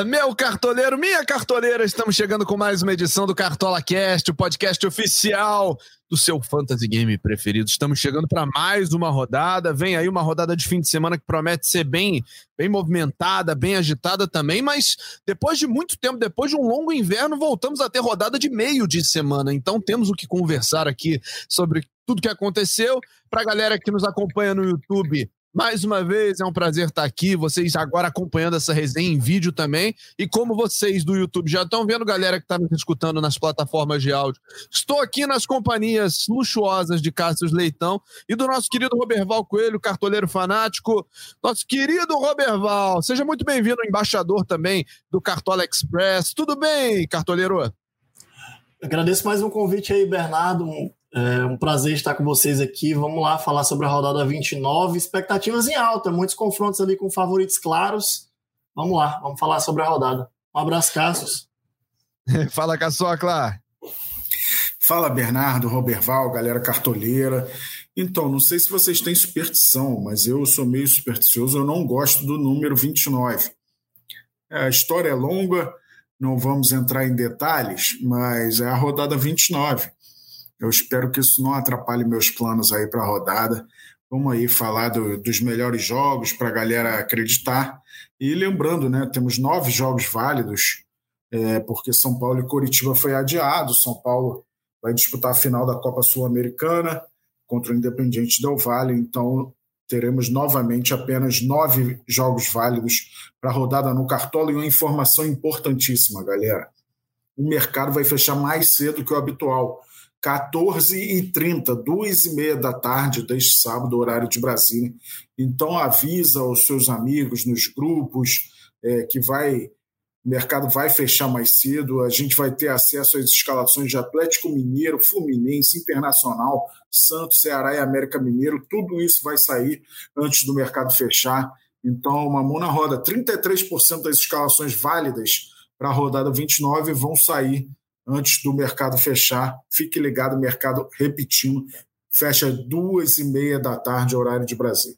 Meu cartoleiro, minha cartoleira, estamos chegando com mais uma edição do Cartola Cast, o podcast oficial do seu fantasy game preferido. Estamos chegando para mais uma rodada. Vem aí uma rodada de fim de semana que promete ser bem, bem movimentada, bem agitada também, mas depois de muito tempo, depois de um longo inverno, voltamos a ter rodada de meio de semana. Então temos o que conversar aqui sobre tudo que aconteceu. Para a galera que nos acompanha no YouTube, mais uma vez, é um prazer estar aqui. Vocês agora acompanhando essa resenha em vídeo também. E como vocês do YouTube já estão vendo, galera que está nos escutando nas plataformas de áudio, estou aqui nas companhias luxuosas de Cássio Leitão e do nosso querido Roberval Coelho, cartoleiro fanático. Nosso querido Roberval, seja muito bem-vindo, embaixador também do Cartola Express. Tudo bem, cartoleiro? Agradeço mais um convite aí, Bernardo. É um prazer estar com vocês aqui. Vamos lá falar sobre a rodada 29. Expectativas em alta, muitos confrontos ali com favoritos claros. Vamos lá, vamos falar sobre a rodada. Um abraço, Cassius. Fala, Caçocla. Fala, Bernardo, Roberval, galera cartoleira. Então, não sei se vocês têm superstição, mas eu sou meio supersticioso, eu não gosto do número 29. A história é longa, não vamos entrar em detalhes, mas é a rodada 29 eu espero que isso não atrapalhe meus planos aí para a rodada. Vamos aí falar do, dos melhores jogos para a galera acreditar. E lembrando, né, temos nove jogos válidos, é, porque São Paulo e Coritiba foi adiado. São Paulo vai disputar a final da Copa Sul-Americana contra o Independiente Del Valle, então teremos novamente apenas nove jogos válidos para a rodada no Cartola. E uma informação importantíssima, galera: o mercado vai fechar mais cedo que o habitual 14h30, duas e meia da tarde deste sábado, horário de Brasília. Então avisa aos seus amigos nos grupos é, que vai o mercado vai fechar mais cedo, a gente vai ter acesso às escalações de Atlético Mineiro, Fluminense, Internacional, Santos, Ceará e América Mineiro, tudo isso vai sair antes do mercado fechar. Então, uma mão na roda, 33% das escalações válidas para a rodada 29 vão sair antes do mercado fechar. Fique ligado, mercado repetindo, fecha duas e meia da tarde, horário de Brasil.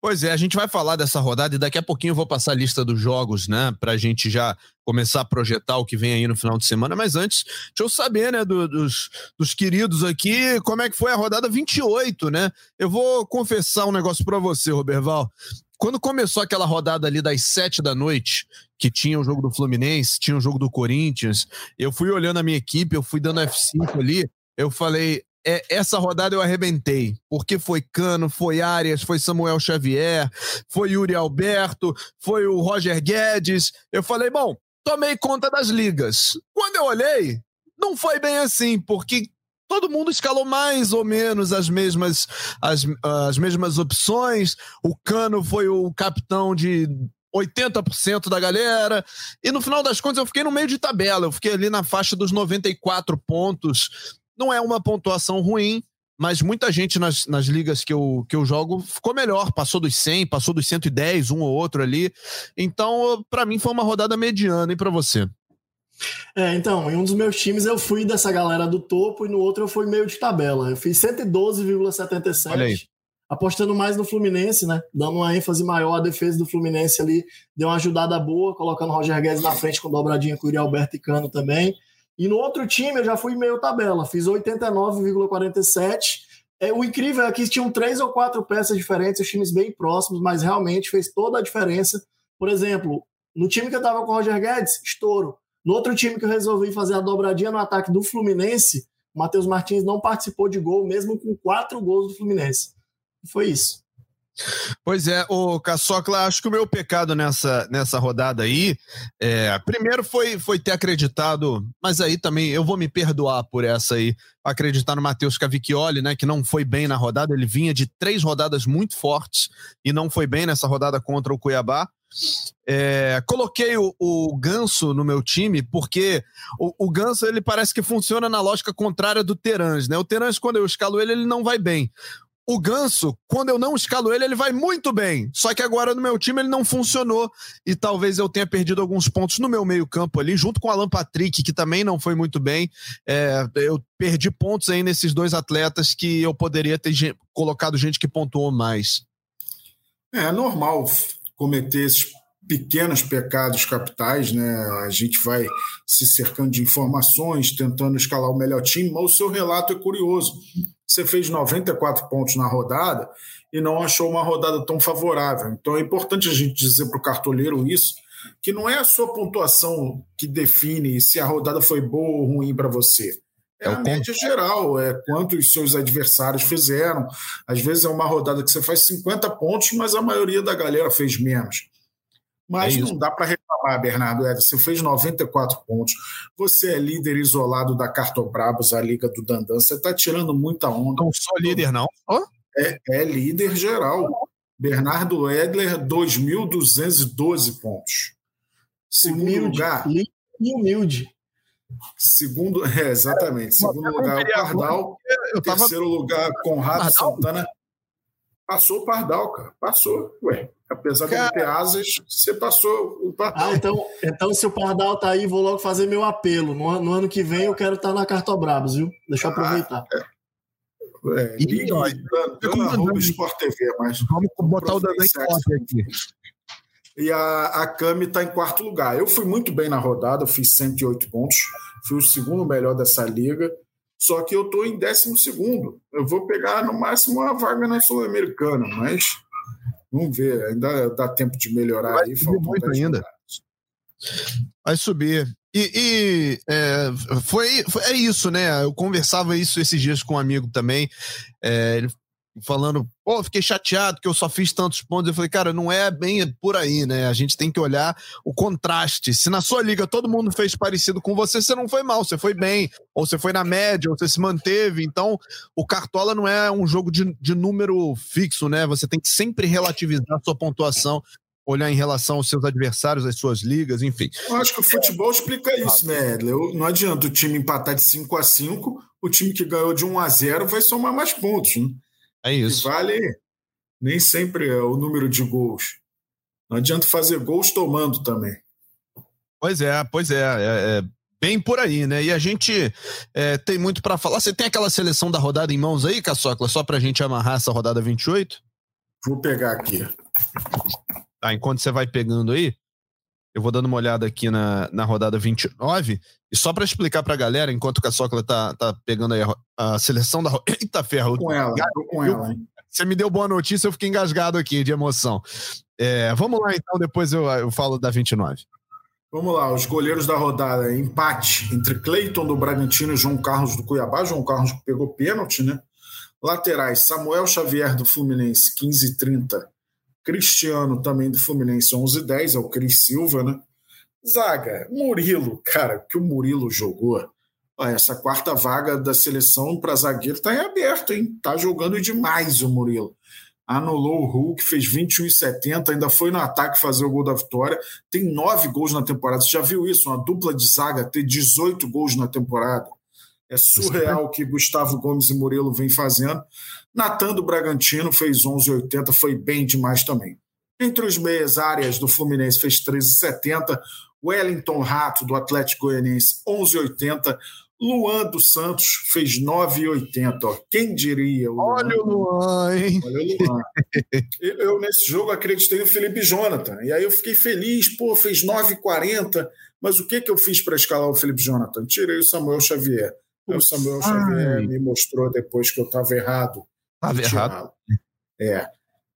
Pois é, a gente vai falar dessa rodada e daqui a pouquinho eu vou passar a lista dos jogos, né? Pra gente já começar a projetar o que vem aí no final de semana. Mas antes, deixa eu saber, né, do, dos, dos queridos aqui, como é que foi a rodada 28, né? Eu vou confessar um negócio para você, Roberval. Quando começou aquela rodada ali das sete da noite, que tinha o jogo do Fluminense, tinha o jogo do Corinthians, eu fui olhando a minha equipe, eu fui dando F5 ali, eu falei, é, essa rodada eu arrebentei, porque foi Cano, foi Arias, foi Samuel Xavier, foi Yuri Alberto, foi o Roger Guedes. Eu falei, bom, tomei conta das ligas. Quando eu olhei, não foi bem assim, porque todo mundo escalou mais ou menos as mesmas, as, as mesmas opções. O Cano foi o capitão de 80% da galera. E no final das contas, eu fiquei no meio de tabela. Eu fiquei ali na faixa dos 94 pontos. Não é uma pontuação ruim, mas muita gente nas, nas ligas que eu, que eu jogo ficou melhor, passou dos 100, passou dos 110, um ou outro ali. Então, para mim foi uma rodada mediana e para você. É, então, em um dos meus times eu fui dessa galera do topo e no outro eu fui meio de tabela. Eu fiz 112,77. Apostando mais no Fluminense, né? Dando uma ênfase maior à defesa do Fluminense ali. Deu uma ajudada boa, colocando o Roger Guedes na frente com dobradinha com o Alberto e Cano também. E no outro time eu já fui meio tabela, fiz 89,47. É, o incrível é que tinham três ou quatro peças diferentes, os times bem próximos, mas realmente fez toda a diferença. Por exemplo, no time que eu tava com o Roger Guedes, estouro. No outro time que eu resolvi fazer a dobradinha no ataque do Fluminense, o Matheus Martins não participou de gol, mesmo com quatro gols do Fluminense. E foi isso. Pois é, o Caçocla, acho que o meu pecado nessa, nessa rodada aí, é, primeiro foi, foi ter acreditado, mas aí também eu vou me perdoar por essa aí, acreditar no Matheus Cavicchioli, né, que não foi bem na rodada, ele vinha de três rodadas muito fortes e não foi bem nessa rodada contra o Cuiabá. É, coloquei o, o, Ganso no meu time porque o, o, Ganso ele parece que funciona na lógica contrária do Terans, né? O Terans, quando eu escalo ele, ele não vai bem. O Ganso, quando eu não escalo ele, ele vai muito bem. Só que agora no meu time ele não funcionou. E talvez eu tenha perdido alguns pontos no meu meio-campo ali, junto com o Alan Patrick, que também não foi muito bem. É, eu perdi pontos aí nesses dois atletas que eu poderia ter colocado gente que pontuou mais. É normal cometer esses pequenos pecados capitais, né? A gente vai se cercando de informações, tentando escalar o melhor time, mas o seu relato é curioso. Você fez 94 pontos na rodada e não achou uma rodada tão favorável. Então é importante a gente dizer para o cartoleiro isso, que não é a sua pontuação que define se a rodada foi boa ou ruim para você. É, é a média geral, é quanto os seus adversários fizeram. Às vezes é uma rodada que você faz 50 pontos, mas a maioria da galera fez menos. Mas é não dá para reclamar, Bernardo. É, você fez 94 pontos. Você é líder isolado da Cartobrabos, a Liga do Dandan. Você está tirando muita onda. Não sou líder, não. Oh? É, é líder geral. Bernardo Edler, 2.212 pontos. Segundo humilde, lugar. Humilde. Segundo, é, exatamente. Segundo lugar, o Pardal. Eu tava... Terceiro lugar, Conrado Pardal? Santana. Passou o Pardal, cara. Passou. Ué, apesar cara... de ter asas, você passou o Pardal. Ah, então, então se o Pardal tá aí, vou logo fazer meu apelo. No, no ano que vem eu quero estar tá na Cartobrabos, viu? Deixa eu aproveitar. Ah, é. É, e, ó, Sport TV, mas. Vamos botar o Dandan aqui. E a, a Cami está em quarto lugar. Eu fui muito bem na rodada, fiz 108 pontos, fui o segundo melhor dessa liga. Só que eu estou em décimo segundo. Eu vou pegar no máximo uma vaga na Sul-Americana, mas vamos ver. Ainda dá tempo de melhorar Vai aí. Faltam muito ainda. Vai subir. E, e é, foi, foi, é isso, né? Eu conversava isso esses dias com um amigo também. É, ele falando, pô, fiquei chateado que eu só fiz tantos pontos. Eu falei, cara, não é bem por aí, né? A gente tem que olhar o contraste. Se na sua liga todo mundo fez parecido com você, você não foi mal, você foi bem, ou você foi na média, ou você se manteve. Então, o Cartola não é um jogo de, de número fixo, né? Você tem que sempre relativizar a sua pontuação olhar em relação aos seus adversários, às suas ligas, enfim. Eu acho que o futebol explica isso, né, Edler? Não adianta o time empatar de 5 a 5 o time que ganhou de 1 a 0 vai somar mais pontos, né? É isso. Que vale nem sempre é o número de gols. Não adianta fazer gols tomando também. Pois é, pois é, é, é bem por aí, né? E a gente é, tem muito para falar. Você tem aquela seleção da rodada em mãos aí, Caçocla, só para a gente amarrar essa rodada 28? Vou pegar aqui. Tá, enquanto você vai pegando aí, eu vou dando uma olhada aqui na, na rodada 29. E só para explicar para a galera, enquanto o Caçocla tá, tá pegando aí a, a seleção da. Eita ferro! Com ela, com ela, hein? Você me deu boa notícia, eu fiquei engasgado aqui de emoção. É, vamos lá, então, depois eu, eu falo da 29. Vamos lá, os goleiros da rodada. Empate entre Cleiton do Bragantino e João Carlos do Cuiabá. João Carlos pegou pênalti, né? Laterais, Samuel Xavier do Fluminense, 15 e 30. Cristiano também do Fluminense, 11 e 10. É o Cris Silva, né? Zaga, Murilo, cara, que o Murilo jogou. essa quarta vaga da seleção para zagueiro está em aberto, hein? Tá jogando demais o Murilo. Anulou o Hulk, fez 21,70, ainda foi no ataque fazer o gol da vitória. Tem nove gols na temporada. Você já viu isso? Uma dupla de zaga ter 18 gols na temporada. É surreal o que Gustavo Gomes e Murilo vem fazendo. Natan do Bragantino fez 11,80, foi bem demais também. Entre os meias áreas do Fluminense fez 13,70. Wellington Rato, do Atlético Goianiense, 11,80. Luan dos Santos fez 9,80. Quem diria? O Olha o Luan, hein? Olha o Luan. eu, nesse jogo, acreditei no Felipe Jonathan. E aí eu fiquei feliz, pô, fez 9,40. Mas o que, que eu fiz para escalar o Felipe Jonathan? Tirei o Samuel Xavier. O Samuel Ai. Xavier me mostrou depois que eu estava errado. Estava errado. É.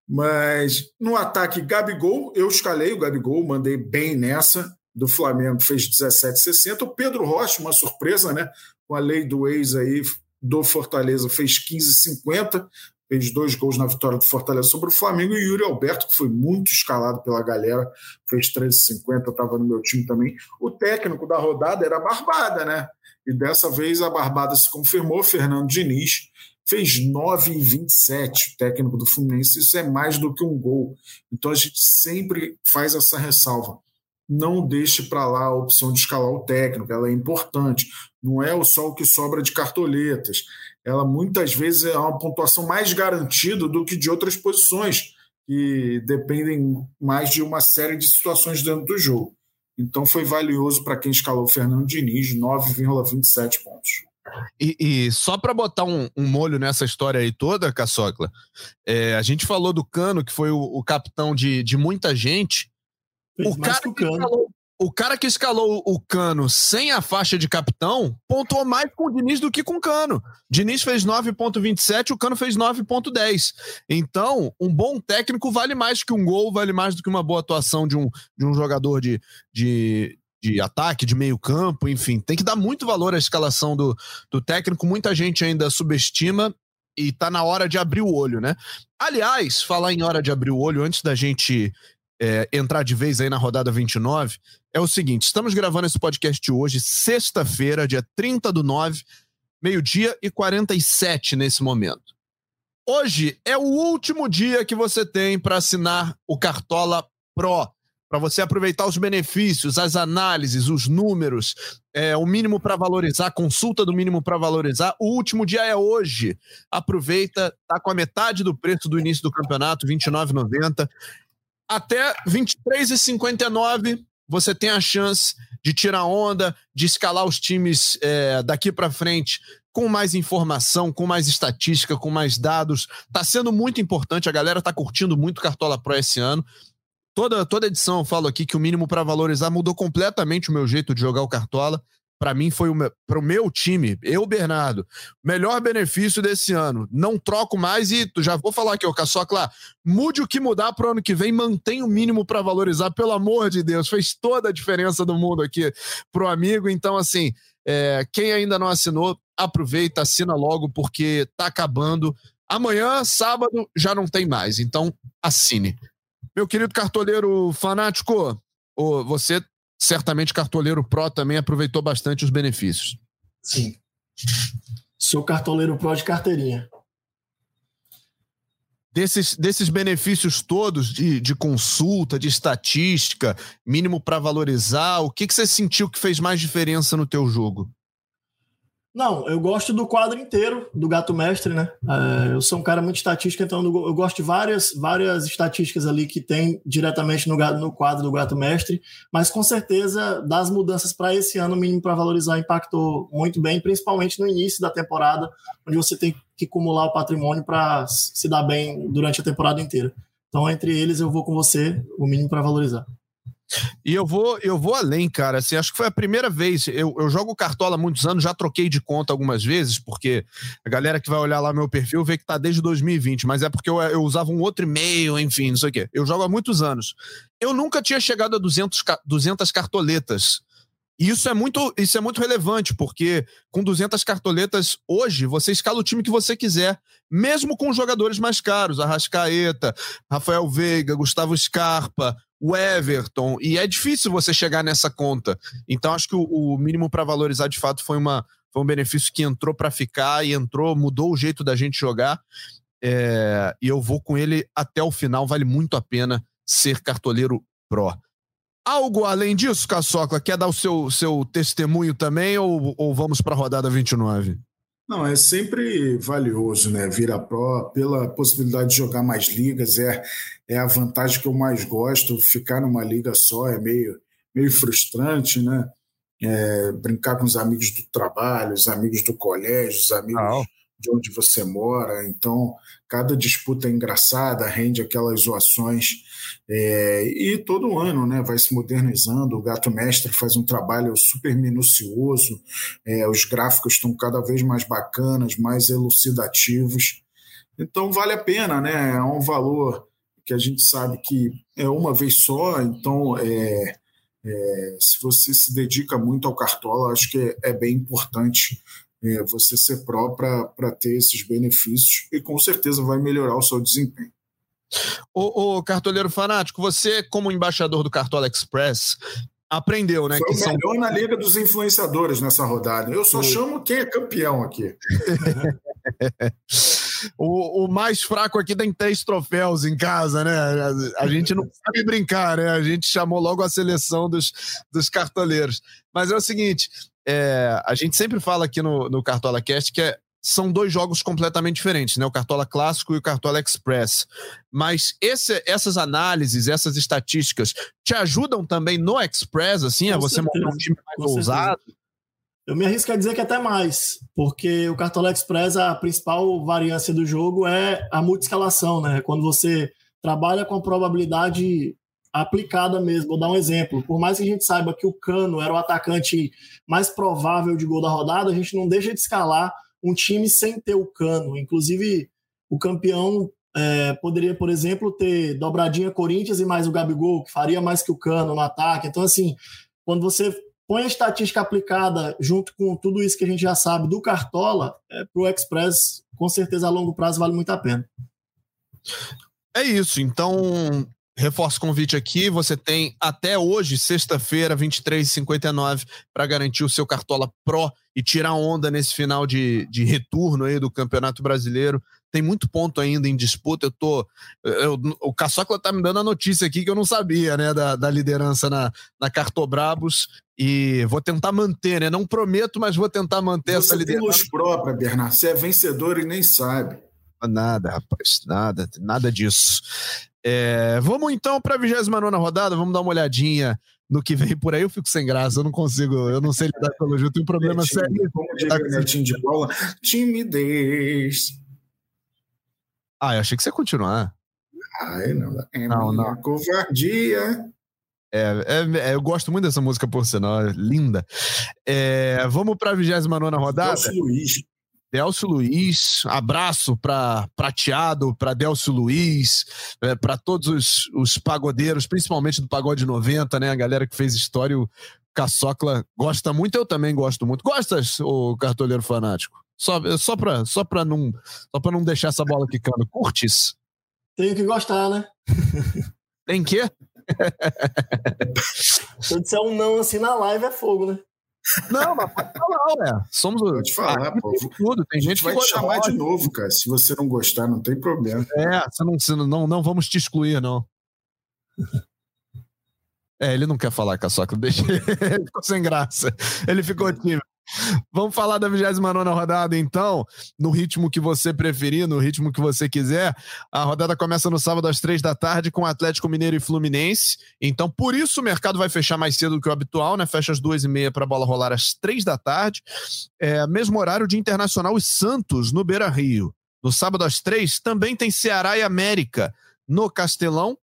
Mas no ataque, Gabigol, eu escalei o Gabigol, mandei bem nessa do Flamengo fez 17,60. O Pedro Rocha, uma surpresa, né? Com a lei do ex aí do Fortaleza, fez 15,50. Fez dois gols na vitória do Fortaleza sobre o Flamengo. E Yuri Alberto, que foi muito escalado pela galera, fez 13,50. Estava no meu time também. O técnico da rodada era a Barbada, né? E dessa vez a Barbada se confirmou, Fernando Diniz fez 9,27 o técnico do Fluminense. Isso é mais do que um gol. Então a gente sempre faz essa ressalva não deixe para lá a opção de escalar o técnico, ela é importante. Não é só o que sobra de cartoletas. Ela muitas vezes é uma pontuação mais garantida do que de outras posições, que dependem mais de uma série de situações dentro do jogo. Então foi valioso para quem escalou Fernando Diniz, 9,27 pontos. E, e, só para botar um, um, molho nessa história aí toda, Caçocla, é, a gente falou do Cano, que foi o, o capitão de, de muita gente, o cara, que escalou, o cara que escalou o Cano sem a faixa de capitão pontuou mais com o Diniz do que com o Cano. Diniz fez 9,27, o Cano fez 9,10. Então, um bom técnico vale mais que um gol, vale mais do que uma boa atuação de um, de um jogador de, de, de ataque, de meio campo, enfim. Tem que dar muito valor à escalação do, do técnico. Muita gente ainda subestima e tá na hora de abrir o olho, né? Aliás, falar em hora de abrir o olho, antes da gente é, entrar de vez aí na rodada 29, é o seguinte: estamos gravando esse podcast hoje, sexta-feira, dia 30 do 9, meio-dia e 47 nesse momento. Hoje é o último dia que você tem para assinar o Cartola Pro para você aproveitar os benefícios, as análises, os números, é, o mínimo para valorizar, consulta do mínimo para valorizar. O último dia é hoje. Aproveita, tá com a metade do preço do início do campeonato, R$ 29,90. Até R$ 23,59 você tem a chance de tirar onda, de escalar os times é, daqui para frente com mais informação, com mais estatística, com mais dados. Tá sendo muito importante, a galera tá curtindo muito Cartola Pro esse ano. Toda, toda edição eu falo aqui que o mínimo para valorizar mudou completamente o meu jeito de jogar o Cartola. Para mim foi para o meu time, eu, Bernardo, melhor benefício desse ano. Não troco mais e já vou falar aqui, ô Caçocla, mude o que mudar para o ano que vem, mantém o mínimo para valorizar, pelo amor de Deus. Fez toda a diferença do mundo aqui pro amigo. Então, assim, é, quem ainda não assinou, aproveita, assina logo, porque tá acabando. Amanhã, sábado, já não tem mais. Então, assine. Meu querido cartoleiro fanático, você, certamente cartoleiro pró, também aproveitou bastante os benefícios. Sim. Sou cartoleiro pró de carteirinha. Desses, desses benefícios todos de, de consulta, de estatística, mínimo para valorizar, o que, que você sentiu que fez mais diferença no teu jogo? Não, eu gosto do quadro inteiro do Gato Mestre, né? É, eu sou um cara muito estatístico, então eu gosto de várias, várias estatísticas ali que tem diretamente no, no quadro do Gato Mestre, mas com certeza das mudanças para esse ano, o mínimo para valorizar impactou muito bem, principalmente no início da temporada, onde você tem que acumular o patrimônio para se dar bem durante a temporada inteira. Então, entre eles, eu vou com você, o mínimo para valorizar. E eu vou, eu vou além, cara. Assim, acho que foi a primeira vez. Eu, eu jogo cartola há muitos anos, já troquei de conta algumas vezes, porque a galera que vai olhar lá meu perfil vê que tá desde 2020, mas é porque eu, eu usava um outro e-mail, enfim, não sei o quê. Eu jogo há muitos anos. Eu nunca tinha chegado a 200, 200 cartoletas. E isso é muito, isso é muito relevante, porque com 200 cartoletas hoje, você escala o time que você quiser, mesmo com jogadores mais caros, Arrascaeta, Rafael Veiga, Gustavo Scarpa, o Everton, e é difícil você chegar nessa conta. Então, acho que o, o mínimo para valorizar de fato foi, uma, foi um benefício que entrou para ficar e entrou, mudou o jeito da gente jogar. É, e eu vou com ele até o final, vale muito a pena ser cartoleiro pró. Algo além disso, Caçocla, quer dar o seu, seu testemunho também ou, ou vamos para a rodada 29? Não, é sempre valioso, né? Vir a Pro pela possibilidade de jogar mais ligas, é, é a vantagem que eu mais gosto. Ficar numa liga só é meio, meio frustrante, né? É, brincar com os amigos do trabalho, os amigos do colégio, os amigos de onde você mora. Então, cada disputa é engraçada, rende aquelas zoações. É, e todo ano né, vai se modernizando. O Gato Mestre faz um trabalho super minucioso, é, os gráficos estão cada vez mais bacanas, mais elucidativos. Então, vale a pena, né? É um valor que a gente sabe que é uma vez só, então. É, é, se você se dedica muito ao cartola, acho que é, é bem importante é, você ser pró para ter esses benefícios e com certeza vai melhorar o seu desempenho. O, o cartoleiro fanático, você, como embaixador do Cartola Express, aprendeu, né? Foi que o melhor são... na Liga dos Influenciadores nessa rodada. Eu só chamo quem é campeão aqui. o, o, mais fraco aqui tem três troféus em casa, né? A, a, gente não sabe brincar, né? A gente chamou logo a seleção dos, dos cartoleiros. Mas é o seguinte: é, a gente sempre fala aqui no, no Cartola Cast que é, são dois jogos completamente diferentes, né? O Cartola Clássico e o Cartola Express. Mas esse, essas análises, essas estatísticas te ajudam também no Express, assim, Com a você certeza. montar um time mais Com ousado? Certeza. Eu me arrisco a dizer que até mais, porque o Cartola Express, a principal variância do jogo é a multiscalação, né? Quando você trabalha com a probabilidade aplicada mesmo. Vou dar um exemplo. Por mais que a gente saiba que o Cano era o atacante mais provável de gol da rodada, a gente não deixa de escalar um time sem ter o Cano. Inclusive, o campeão é, poderia, por exemplo, ter dobradinha Corinthians e mais o Gabigol, que faria mais que o Cano no ataque. Então, assim, quando você põe a estatística aplicada junto com tudo isso que a gente já sabe do Cartola, é, para o Express, com certeza a longo prazo vale muito a pena. É isso. Então, reforço o convite aqui. Você tem até hoje, sexta-feira, 23h59, para garantir o seu Cartola Pro e tirar onda nesse final de, de retorno aí do Campeonato Brasileiro. Tem muito ponto ainda em disputa. Eu tô. Eu, o Caçocla tá me dando a notícia aqui que eu não sabia, né? Da, da liderança na, na Cartobrabos. E vou tentar manter, né? Não prometo, mas vou tentar manter Você essa liderança. Você tem luz própria. Você é vencedor e nem sabe. Nada, rapaz, nada, nada disso. É, vamos então para a 29 rodada, vamos dar uma olhadinha no que vem por aí. Eu fico sem graça, eu não consigo, eu não sei lidar com o elogio, tenho um problema sério. Como diria Netinho de bola, timidez. Ah, eu achei que você ia continuar. Ai, não, é não, não. covardia. É, é, é, eu gosto muito dessa música, por sinal, é linda. É, vamos para a 29 rodada. Nosso Luiz. Delcio Luiz, abraço para Prateado, para Delcio Luiz, é, para todos os, os pagodeiros, principalmente do Pagode 90, né? A galera que fez história, o Caçocla gosta muito, eu também gosto muito. Gostas, o cartoleiro fanático? Só, só para só não, só não deixar essa bola quicando. Curtes? Tenho que gostar, né? Tem que? Se eu disser um não assim na live é fogo, né? Não, mas pode falar, ué. Somos Vou te falar, pô. Tudo. Tem gente vai que vai te chamar de novo, cara. Se você não gostar, não tem problema. É, você não, você não, não vamos te excluir, não. É, ele não quer falar, Caçoca. Deixa ele ficou sem graça. Ele ficou tímido. Vamos falar da 29 rodada, então, no ritmo que você preferir, no ritmo que você quiser. A rodada começa no sábado às três da tarde com Atlético Mineiro e Fluminense. Então, por isso o mercado vai fechar mais cedo do que o habitual, né? Fecha às duas e meia para a bola rolar às três da tarde. É, mesmo horário de Internacional e Santos no Beira Rio. No sábado às três também tem Ceará e América no Castelão.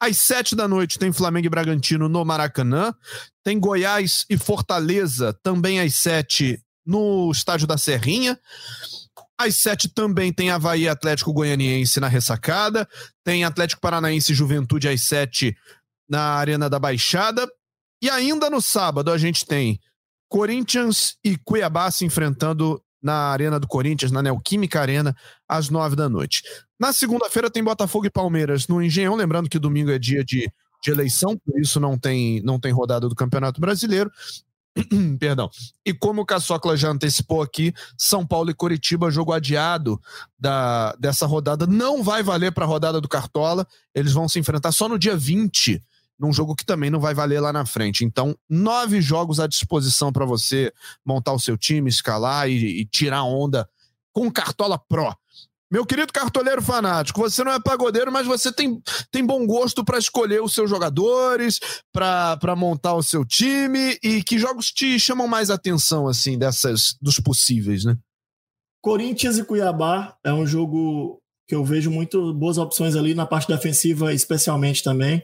Às sete da noite tem Flamengo e Bragantino no Maracanã. Tem Goiás e Fortaleza também às sete no Estádio da Serrinha. Às sete também tem Havaí Atlético Goianiense na ressacada. Tem Atlético Paranaense e Juventude às sete na Arena da Baixada. E ainda no sábado a gente tem Corinthians e Cuiabá se enfrentando na Arena do Corinthians, na Neoquímica Arena, às nove da noite. Na segunda-feira tem Botafogo e Palmeiras no Engenhão, lembrando que domingo é dia de, de eleição, por isso não tem, não tem rodada do Campeonato Brasileiro. Perdão. E como o Caçocla já antecipou aqui, São Paulo e Coritiba, jogo adiado da, dessa rodada, não vai valer para a rodada do Cartola. Eles vão se enfrentar só no dia 20 num jogo que também não vai valer lá na frente. Então, nove jogos à disposição para você montar o seu time, escalar e, e tirar onda com Cartola Pro. Meu querido cartoleiro fanático, você não é pagodeiro, mas você tem, tem bom gosto para escolher os seus jogadores, para montar o seu time. E que jogos te chamam mais atenção, assim, dessas dos possíveis, né? Corinthians e Cuiabá é um jogo que eu vejo muito boas opções ali na parte defensiva, especialmente também.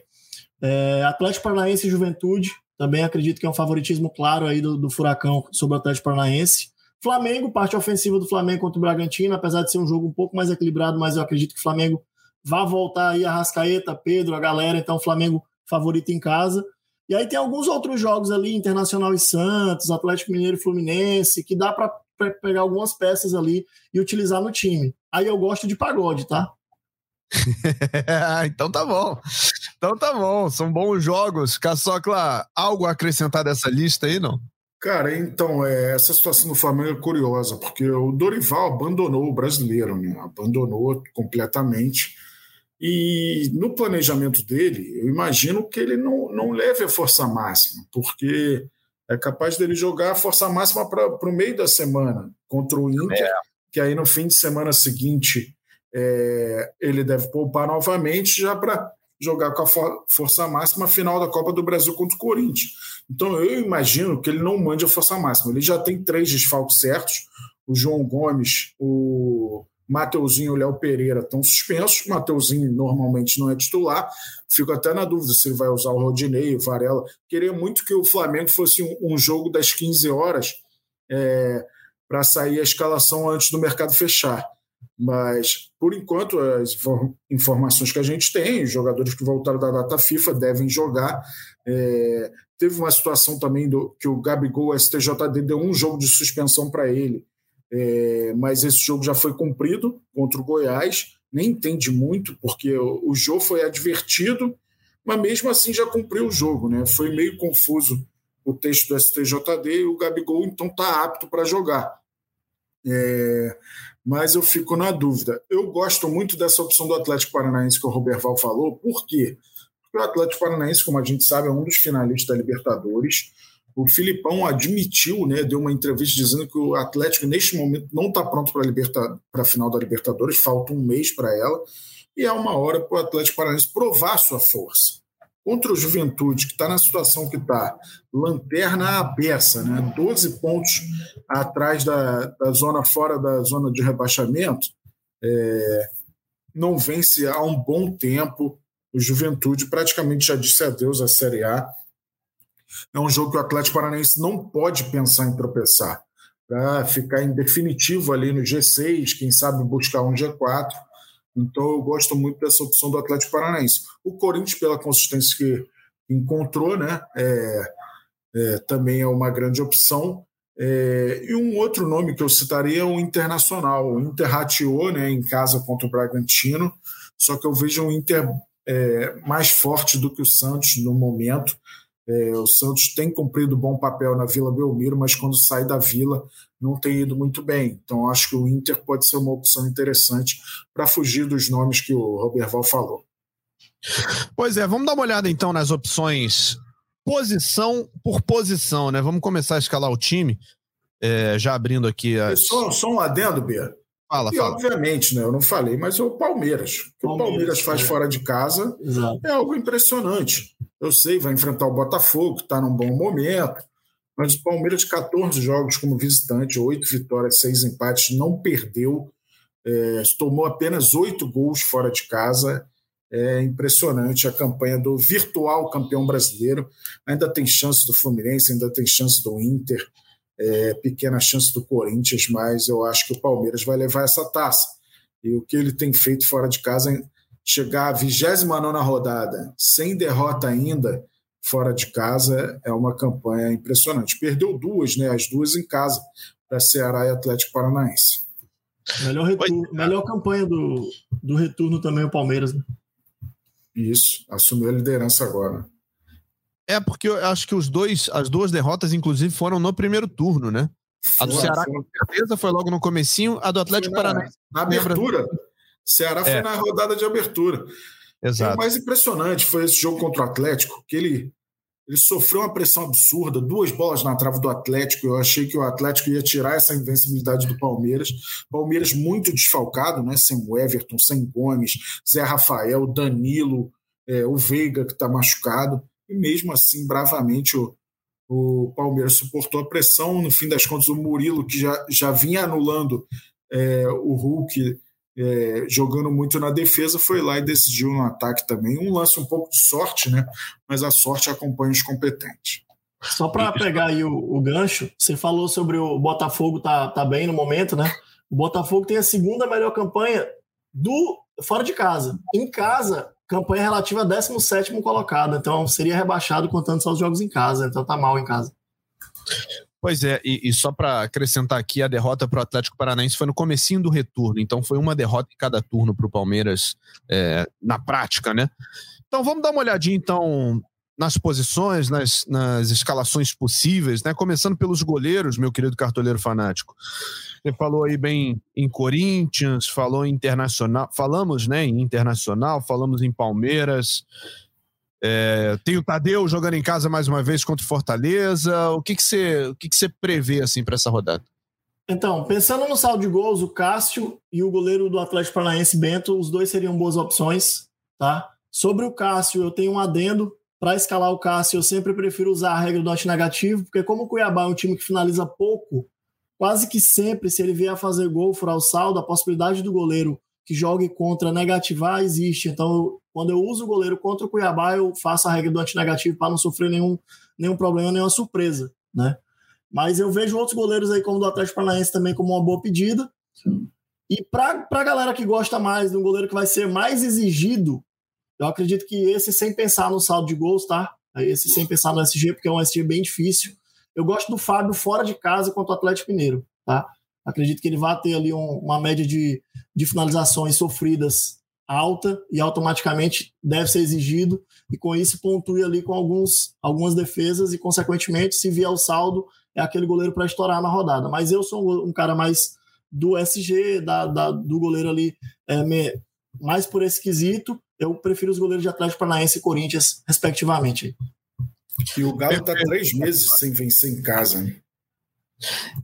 É, Atlético Paranaense e Juventude, também acredito que é um favoritismo claro aí do, do Furacão sobre o Atlético Paranaense. Flamengo, parte ofensiva do Flamengo contra o Bragantino, apesar de ser um jogo um pouco mais equilibrado, mas eu acredito que o Flamengo vai voltar aí a Rascaeta, Pedro, a galera, então o Flamengo favorito em casa. E aí tem alguns outros jogos ali, Internacional e Santos, Atlético Mineiro e Fluminense, que dá para pegar algumas peças ali e utilizar no time. Aí eu gosto de pagode, tá? então tá bom. Então tá bom. São bons jogos. Caçocla, algo a acrescentar dessa lista aí, não? Cara, então, é, essa situação do Flamengo é curiosa, porque o Dorival abandonou o brasileiro, né? abandonou completamente. E no planejamento dele, eu imagino que ele não, não leve a força máxima, porque é capaz dele jogar a força máxima para o meio da semana contra o Inter, é. que aí no fim de semana seguinte é, ele deve poupar novamente já para jogar com a for força máxima final da Copa do Brasil contra o Corinthians. Então eu imagino que ele não mande a força máxima. Ele já tem três desfalques certos: o João Gomes, o Mateuzinho e Léo Pereira estão suspensos. Mateuzinho normalmente não é titular. Fico até na dúvida se ele vai usar o Rodinei, o Varela. Queria muito que o Flamengo fosse um, um jogo das 15 horas é, para sair a escalação antes do mercado fechar. Mas, por enquanto, as informações que a gente tem, os jogadores que voltaram da data FIFA devem jogar. É, teve uma situação também do, que o Gabigol, o STJD, deu um jogo de suspensão para ele é, mas esse jogo já foi cumprido contra o Goiás, nem entende muito, porque o, o Jô foi advertido, mas mesmo assim já cumpriu o jogo, né? Foi meio confuso o texto do STJD e o Gabigol então está apto para jogar. É, mas eu fico na dúvida. Eu gosto muito dessa opção do Atlético Paranaense que o Roberval falou, por quê? Porque o Atlético Paranaense, como a gente sabe, é um dos finalistas da Libertadores. O Filipão admitiu, né, deu uma entrevista dizendo que o Atlético, neste momento, não está pronto para liberta, a final da Libertadores, falta um mês para ela, e é uma hora para o Atlético Paranaense provar sua força. Contra o Juventude, que está na situação que está, lanterna abessa, né, 12 pontos atrás da, da zona fora da zona de rebaixamento, é, não vence há um bom tempo. O Juventude praticamente já disse adeus à Série A é um jogo que o Atlético Paranaense não pode pensar em tropeçar. Para ficar em definitivo ali no G6, quem sabe buscar um G4. Então eu gosto muito dessa opção do Atlético Paranaense. O Corinthians, pela consistência que encontrou, né, é, é, também é uma grande opção. É, e um outro nome que eu citaria é o Internacional. O Inter rateou né, em casa contra o Bragantino, só que eu vejo um Inter é, mais forte do que o Santos no momento. É, o Santos tem cumprido bom papel na Vila Belmiro, mas quando sai da Vila não tem ido muito bem. Então acho que o Inter pode ser uma opção interessante para fugir dos nomes que o Roberval falou. Pois é, vamos dar uma olhada então nas opções posição por posição, né? Vamos começar a escalar o time, é, já abrindo aqui. As... Só, só um adendo, Bia. Fala, e, fala. obviamente, né, eu não falei, mas é o Palmeiras. O que o Palmeiras faz é. fora de casa Exato. é algo impressionante. Eu sei, vai enfrentar o Botafogo, que está num bom momento, mas o Palmeiras, 14 jogos como visitante, 8 vitórias, 6 empates, não perdeu, é, tomou apenas 8 gols fora de casa. É impressionante a campanha do virtual campeão brasileiro. Ainda tem chance do Fluminense, ainda tem chance do Inter é, pequena chance do Corinthians, mas eu acho que o Palmeiras vai levar essa taça. E o que ele tem feito fora de casa, é chegar à 29 rodada sem derrota ainda, fora de casa, é uma campanha impressionante. Perdeu duas, né? As duas em casa, para Ceará e Atlético Paranaense. Melhor, retorno, melhor campanha do, do retorno também o Palmeiras, né? Isso, assumiu a liderança agora. É, porque eu acho que os dois, as duas derrotas, inclusive, foram no primeiro turno, né? A do foi, Ceará, foi. com certeza, foi logo no comecinho. A do Atlético na, Paranaense. Na abertura. Ceará foi é. na rodada de abertura. Exato. o mais impressionante foi esse jogo contra o Atlético, que ele, ele sofreu uma pressão absurda, duas bolas na trave do Atlético. Eu achei que o Atlético ia tirar essa invencibilidade do Palmeiras. Palmeiras muito desfalcado, né? Sem o Everton, sem Gomes, Zé Rafael, Danilo, é, o Veiga, que está machucado e mesmo assim, bravamente, o, o Palmeiras suportou a pressão. No fim das contas, o Murilo, que já, já vinha anulando é, o Hulk, é, jogando muito na defesa, foi lá e decidiu no ataque também. Um lance um pouco de sorte, né? mas a sorte acompanha os competentes. Só para pegar aí o, o, gancho, você falou sobre o Botafogo tá, tá bem no momento, né? O Botafogo tem a segunda melhor campanha do fora de casa. Em casa, campanha relativa a 17 colocado, então seria rebaixado contando só os jogos em casa, então tá mal em casa. Pois é, e, e só para acrescentar aqui, a derrota para o Atlético Paranaense foi no comecinho do retorno, então foi uma derrota em cada turno para o Palmeiras é, na prática, né? Então vamos dar uma olhadinha então nas posições, nas, nas escalações possíveis, né? Começando pelos goleiros, meu querido cartoleiro fanático. Você falou aí bem em Corinthians, falou em Internacional, falamos né, em Internacional, falamos em Palmeiras. É, tem o Tadeu jogando em casa mais uma vez contra o Fortaleza. O que, que, você, o que, que você prevê assim, para essa rodada? Então, pensando no saldo de gols, o Cássio e o goleiro do Atlético Paranaense, Bento, os dois seriam boas opções. Tá? Sobre o Cássio, eu tenho um adendo. Para escalar o Cássio, eu sempre prefiro usar a regra do dote negativo, porque como o Cuiabá é um time que finaliza pouco, quase que sempre, se ele vier a fazer gol, furar o saldo, a possibilidade do goleiro que jogue contra negativar existe. Então, quando eu uso o goleiro contra o Cuiabá, eu faço a regra do antinegativo para não sofrer nenhum, nenhum problema, nenhuma surpresa, né? Mas eu vejo outros goleiros aí, como do Atlético Paranaense, também como uma boa pedida. E para a galera que gosta mais de um goleiro que vai ser mais exigido, eu acredito que esse sem pensar no saldo de gols, tá? Esse sem pensar no SG, porque é um SG bem difícil. Eu gosto do Fábio fora de casa contra o Atlético Mineiro, tá? Acredito que ele vai ter ali um, uma média de, de finalizações sofridas alta e automaticamente deve ser exigido e com isso pontue ali com alguns, algumas defesas e consequentemente se vier o saldo é aquele goleiro para estourar na rodada. Mas eu sou um, um cara mais do SG, da, da do goleiro ali é, me, mais por esse quesito eu prefiro os goleiros de Atlético Paranaense e Corinthians, respectivamente. E o Galo está três meses sem vencer em casa, né?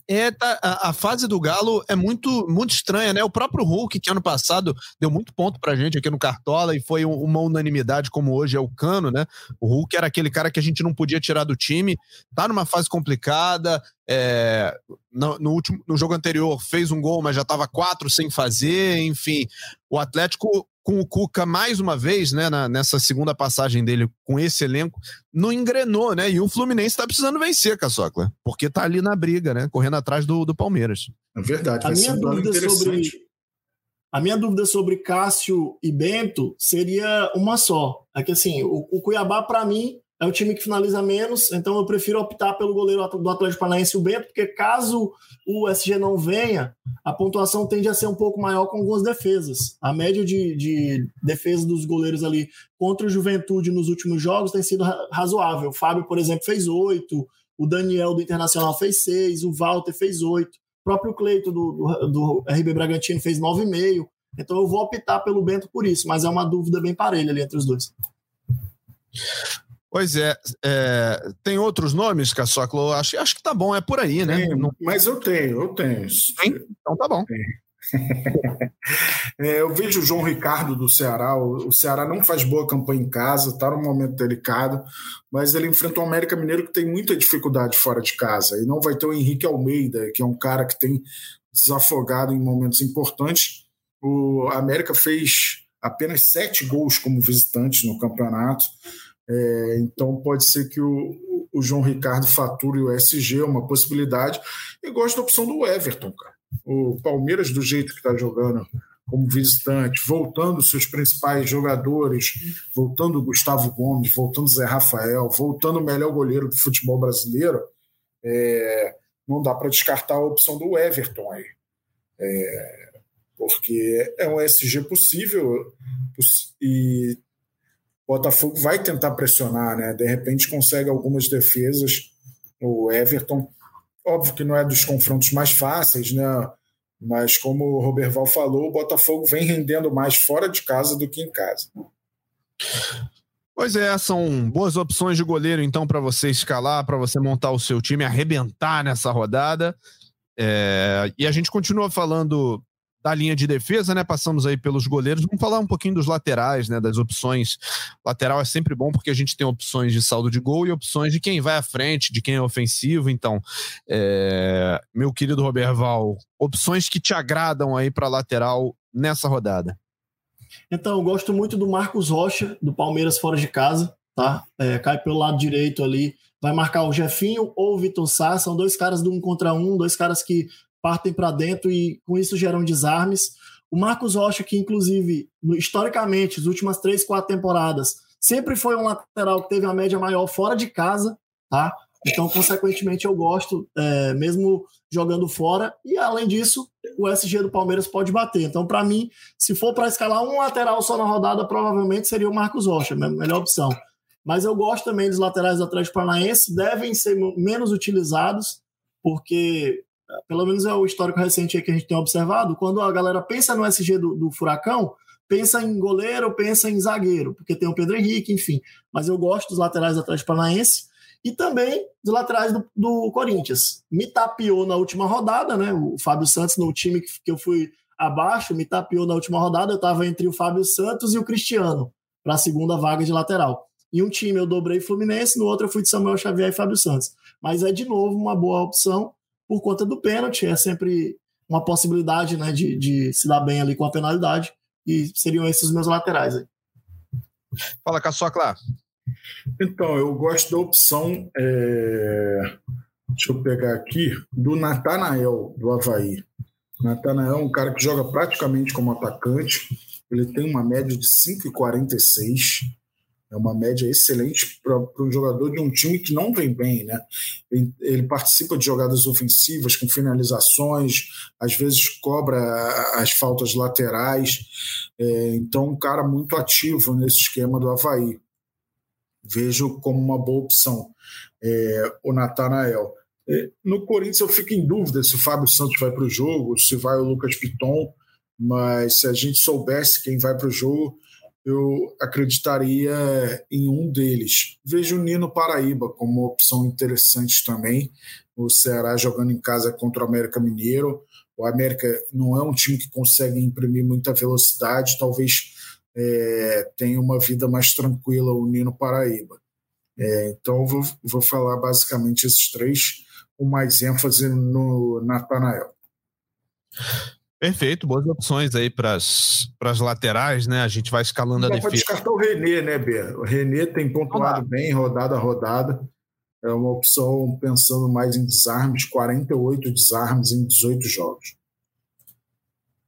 É, tá, a, a, fase do Galo é muito muito estranha, né? O próprio Hulk, que ano passado deu muito ponto pra gente aqui no Cartola e foi um, uma unanimidade, como hoje é o Cano, né? O Hulk era aquele cara que a gente não podia tirar do time, tá numa fase complicada. É, no, no, último, no jogo anterior fez um gol, mas já tava quatro sem fazer, enfim. O Atlético com o Cuca mais uma vez, né, na, nessa segunda passagem dele com esse elenco, não engrenou, né? E o Fluminense está precisando vencer, Caçocla, porque tá ali na briga, né? Correndo atrás do, do Palmeiras. É verdade, a minha dúvida sobre a minha dúvida sobre Cássio e Bento seria uma só. É que assim, o, o Cuiabá, para mim, é o time que finaliza menos, então eu prefiro optar pelo goleiro do Atlético Paranaense, o Bento, porque caso o SG não venha, a pontuação tende a ser um pouco maior com algumas defesas. A média de, de defesa dos goleiros ali contra o Juventude nos últimos jogos tem sido razoável. O Fábio, por exemplo, fez oito, o Daniel do Internacional fez seis, o Walter fez oito, o próprio Cleito do, do, do RB Bragantino fez nove e meio. Então eu vou optar pelo Bento por isso, mas é uma dúvida bem parelha ali entre os dois. Pois é, é, tem outros nomes, Caçoclo? Acho, acho que tá bom, é por aí, né? Tem, mas eu tenho, eu tenho. Tem? Então tá bom. é, eu vejo o João Ricardo do Ceará. O, o, Ceará não faz boa campanha em casa, está num momento delicado, mas ele enfrenta o América Mineiro que tem muita dificuldade fora de casa. E não vai ter o Henrique Almeida, que é um cara que tem desafogado em momentos importantes. O América fez apenas sete gols como visitante no campeonato. É, então pode ser que o, o, João Ricardo fature o SG, é uma possibilidade. E gosto da opção do Everton, cara. O Palmeiras, do jeito que está jogando como visitante, voltando seus principais jogadores, voltando o Gustavo Gomes, voltando o Zé Rafael, voltando o melhor goleiro do futebol brasileiro, é, não dá para descartar a opção do Everton aí. É, porque é um SG possível e Botafogo vai tentar pressionar, né? De repente consegue algumas defesas. O Everton, óbvio que não é dos confrontos mais fáceis, né? Mas como o Roberval falou, o Botafogo vem rendendo mais fora de casa do que em casa. Pois é, são boas opções de goleiro então para você escalar, para você montar o seu time, arrebentar nessa rodada. É, e a gente continua falando da linha de defesa, né? Passamos aí pelos goleiros. Vamos falar um pouquinho dos laterais, né? Das opções. Lateral é sempre bom porque a gente tem opções de saldo de gol e opções de quem vai à frente, de quem é ofensivo. Então, é... meu querido Roberval, opções que te agradam aí para lateral nessa rodada. Então, eu gosto muito do Marcos Rocha, do Palmeiras fora de casa, tá? É, cai pelo lado direito ali. Vai marcar o Jefinho ou o Vitor Sá, são dois caras do um contra um, dois caras que partem para dentro e com isso geram desarmes. O Marcos Rocha, que inclusive, historicamente, as últimas três, quatro temporadas, sempre foi um lateral que teve a média maior fora de casa, tá? Então, consequentemente, eu gosto, é, mesmo jogando fora. E, além disso, o SG do Palmeiras pode bater. Então, para mim, se for para escalar um lateral só na rodada, provavelmente seria o Marcos Rocha, a melhor opção. Mas eu gosto também dos laterais do Atlético Paranaense, devem ser menos utilizados, porque pelo menos é o histórico recente que a gente tem observado, quando a galera pensa no SG do, do Furacão, pensa em goleiro, pensa em zagueiro, porque tem o Pedro Henrique, enfim. Mas eu gosto dos laterais do Atlético Paranaense e também dos laterais do, do, Corinthians. Me tapeou na última rodada, né? O Fábio Santos, no time que, que eu fui abaixo, me tapeou na última rodada. Eu estava entre o Fábio Santos e o Cristiano para a segunda vaga de lateral. Em um time eu dobrei Fluminense, no outro eu fui de Samuel Xavier e Fábio Santos. Mas é de novo uma boa opção por conta do pênalti. É sempre uma possibilidade né, de, de se dar bem ali com a penalidade. E seriam esses os meus laterais aí. Fala, Caçocla. Então, eu gosto da opção. É... Deixa eu pegar aqui, do Natanael, do Havaí. Natanael é um cara que joga praticamente como atacante. Ele tem uma média de 5,46. É uma média excelente para um jogador de um time que não vem bem, né? Ele, participa de jogadas ofensivas com finalizações, às vezes cobra as faltas laterais. É, então, um cara muito ativo nesse esquema do Havaí. Vejo como uma boa opção é, o Natanael. É, no Corinthians eu fico em dúvida se o Fábio Santos vai para o jogo, se vai o Lucas Piton, mas se a gente soubesse quem vai para o jogo, eu acreditaria em um deles. Vejo o Nino Paraíba como uma opção interessante também. O Ceará jogando em casa contra o América Mineiro. O América não é um time que consegue imprimir muita velocidade, talvez é, tenha uma vida mais tranquila o Nino Paraíba. É, então, vou, vou falar basicamente esses três, com mais ênfase no Natanael. Perfeito, boas opções aí para as laterais, né? A gente vai escalando Não a defesa. Pode descartar o Renê, né, Bê? O Renê tem pontuado bem, rodada a rodada. É uma opção pensando mais em desarmes, 48 desarmes em 18 jogos.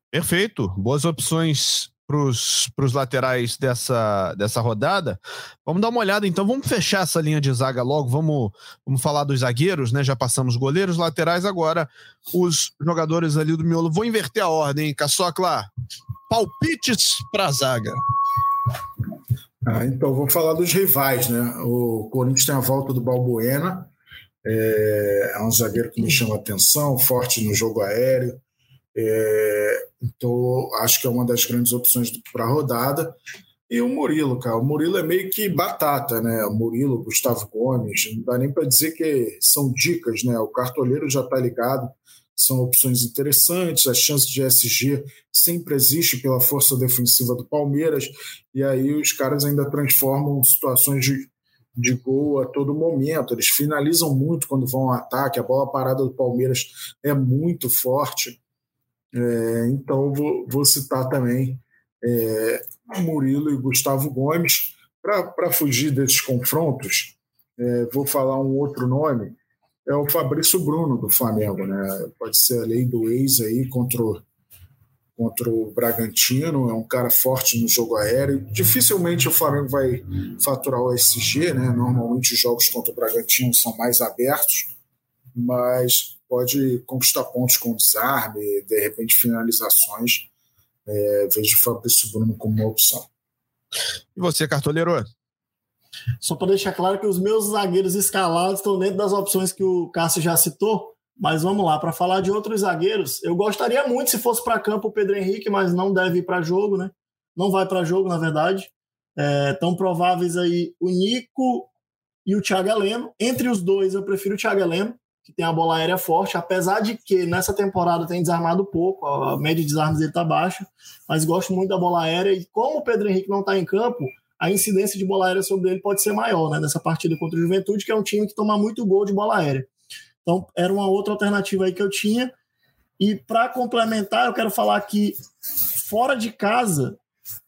Perfeito, boas opções para os laterais dessa, dessa rodada. Vamos dar uma olhada, então. Vamos fechar essa linha de zaga logo. Vamos, vamos falar dos zagueiros, né? Já passamos goleiros, laterais, agora os jogadores ali do miolo. Vou inverter a ordem, Caçocla. Palpites para a zaga. Ah, então, vou falar dos rivais, né? O Corinthians tem a volta do Balbuena. É, é um zagueiro que me chama atenção, forte no jogo aéreo. É, então, acho que é uma das grandes opções para a rodada. E o Murilo, cara. O Murilo é meio que batata, né? O Murilo, Gustavo Gomes, não dá nem para dizer que são dicas, né? O cartoleiro já está ligado, são opções interessantes. A chance de SG sempre existe pela força defensiva do Palmeiras, e aí os caras ainda transformam situações de, de gol a todo momento. Eles finalizam muito quando vão ao ataque, a bola parada do Palmeiras é muito forte. É, então, vou, vou, citar também é, Murilo e Gustavo Gomes. Para fugir desses confrontos, é, vou falar um outro nome, é o Fabrício Bruno, do Flamengo. Né? Pode ser a lei do ex aí contra o, contra o Bragantino, é um cara forte no jogo aéreo. Dificilmente o Flamengo vai faturar o SG, né? normalmente os jogos contra o Bragantino são mais abertos, mas pode conquistar pontos com desarme, de repente finalizações. É, vejo o Fabrício Bruno como uma opção. E você, cartoleiro? Só para deixar claro que os meus zagueiros escalados estão dentro das opções que o Cássio já citou, mas vamos lá, para falar de outros zagueiros, eu gostaria muito se fosse para campo o Pedro Henrique, mas não deve ir para jogo, né? Não vai para jogo, na verdade. É, tão prováveis aí o Nico e o Thiago Heleno. Entre os dois, eu prefiro o Thiago Heleno que tem a bola aérea forte, apesar de que nessa temporada tem desarmado pouco, a média de desarmes dele está baixa, mas gosto muito da bola aérea e como o Pedro Henrique não está em campo, a incidência de bola aérea sobre ele pode ser maior, né, nessa partida contra o Juventude, que é um time que toma muito gol de bola aérea. Então, era uma outra alternativa aí que eu tinha. E para complementar, eu quero falar que fora de casa,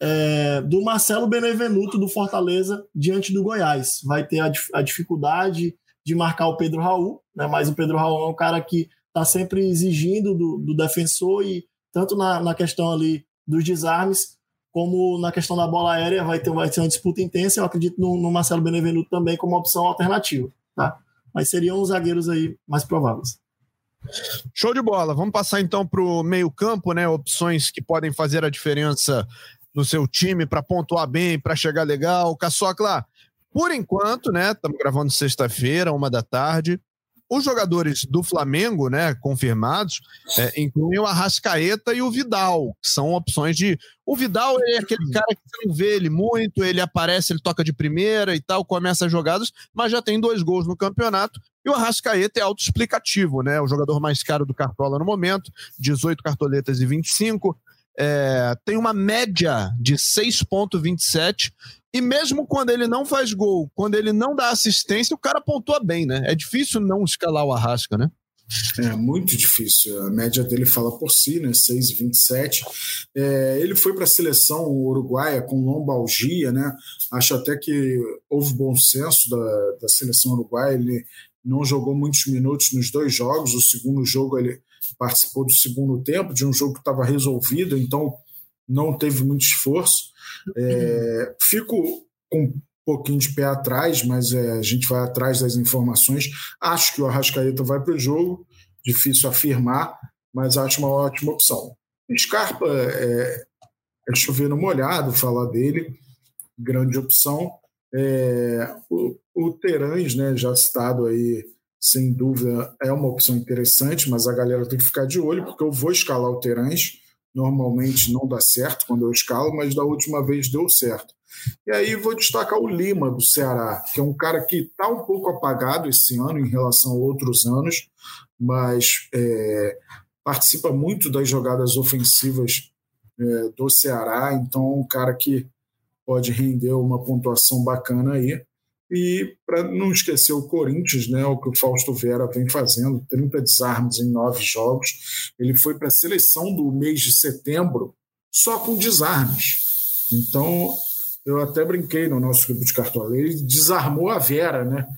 é, do Marcelo Benevenuto do Fortaleza diante do Goiás. Vai ter a, a dificuldade de marcar o Pedro Raul, né? mas o Pedro Raul é um cara que está sempre exigindo do, do, defensor e tanto na, na questão ali dos desarmes como na questão da bola aérea vai ter, vai ter uma disputa intensa. Eu acredito no, no Marcelo Benevenuto também como opção alternativa, tá? Mas seriam os zagueiros aí mais prováveis. Show de bola. Vamos passar então para o meio-campo, né? Opções que podem fazer a diferença no seu time para pontuar bem, para chegar legal. Caçocla, por enquanto, né? Estamos gravando sexta-feira, uma da tarde. Os jogadores do Flamengo, né, confirmados, é, incluem o Arrascaeta e o Vidal, que são opções de. O Vidal é aquele cara que você não vê ele muito, ele aparece, ele toca de primeira e tal, começa as jogadas, mas já tem dois gols no campeonato. E o Arrascaeta é autoexplicativo, né? O jogador mais caro do Cartola no momento, 18 cartoletas e 25. É, tem uma média de 6,27 e mesmo quando ele não faz gol, quando ele não dá assistência, o cara pontua bem, né? É difícil não escalar o Arrasca, né? É muito difícil. A média dele fala por si, né? 6,27. É, ele foi para a seleção uruguaia com lombalgia, né? Acho até que houve bom senso da, da seleção uruguaia. Ele não jogou muitos minutos nos dois jogos. O segundo jogo ele participou do segundo tempo de um jogo que estava resolvido, então não teve muito esforço. É, fico com um pouquinho de pé atrás, mas é, a gente vai atrás das informações. Acho que o Arrascaeta vai para o jogo, difícil afirmar, mas acho uma ótima opção. Scarpa é, é chover no molhado falar dele, grande opção. É, o, o Terãs, né, já citado aí, sem dúvida é uma opção interessante, mas a galera tem que ficar de olho, porque eu vou escalar o Terãs. Normalmente não dá certo quando eu escalo, mas da última vez deu certo. E aí vou destacar o Lima, do Ceará, que é um cara que está um pouco apagado esse ano em relação a outros anos, mas é, participa muito das jogadas ofensivas é, do Ceará, então é um cara que pode render uma pontuação bacana aí. E para não esquecer o Corinthians, né, o que o Fausto Vera vem fazendo, 30 desarmes em nove jogos. Ele foi para a seleção do mês de setembro só com desarmes. Então, eu até brinquei no nosso grupo de cartola. Ele desarmou a Vera, né?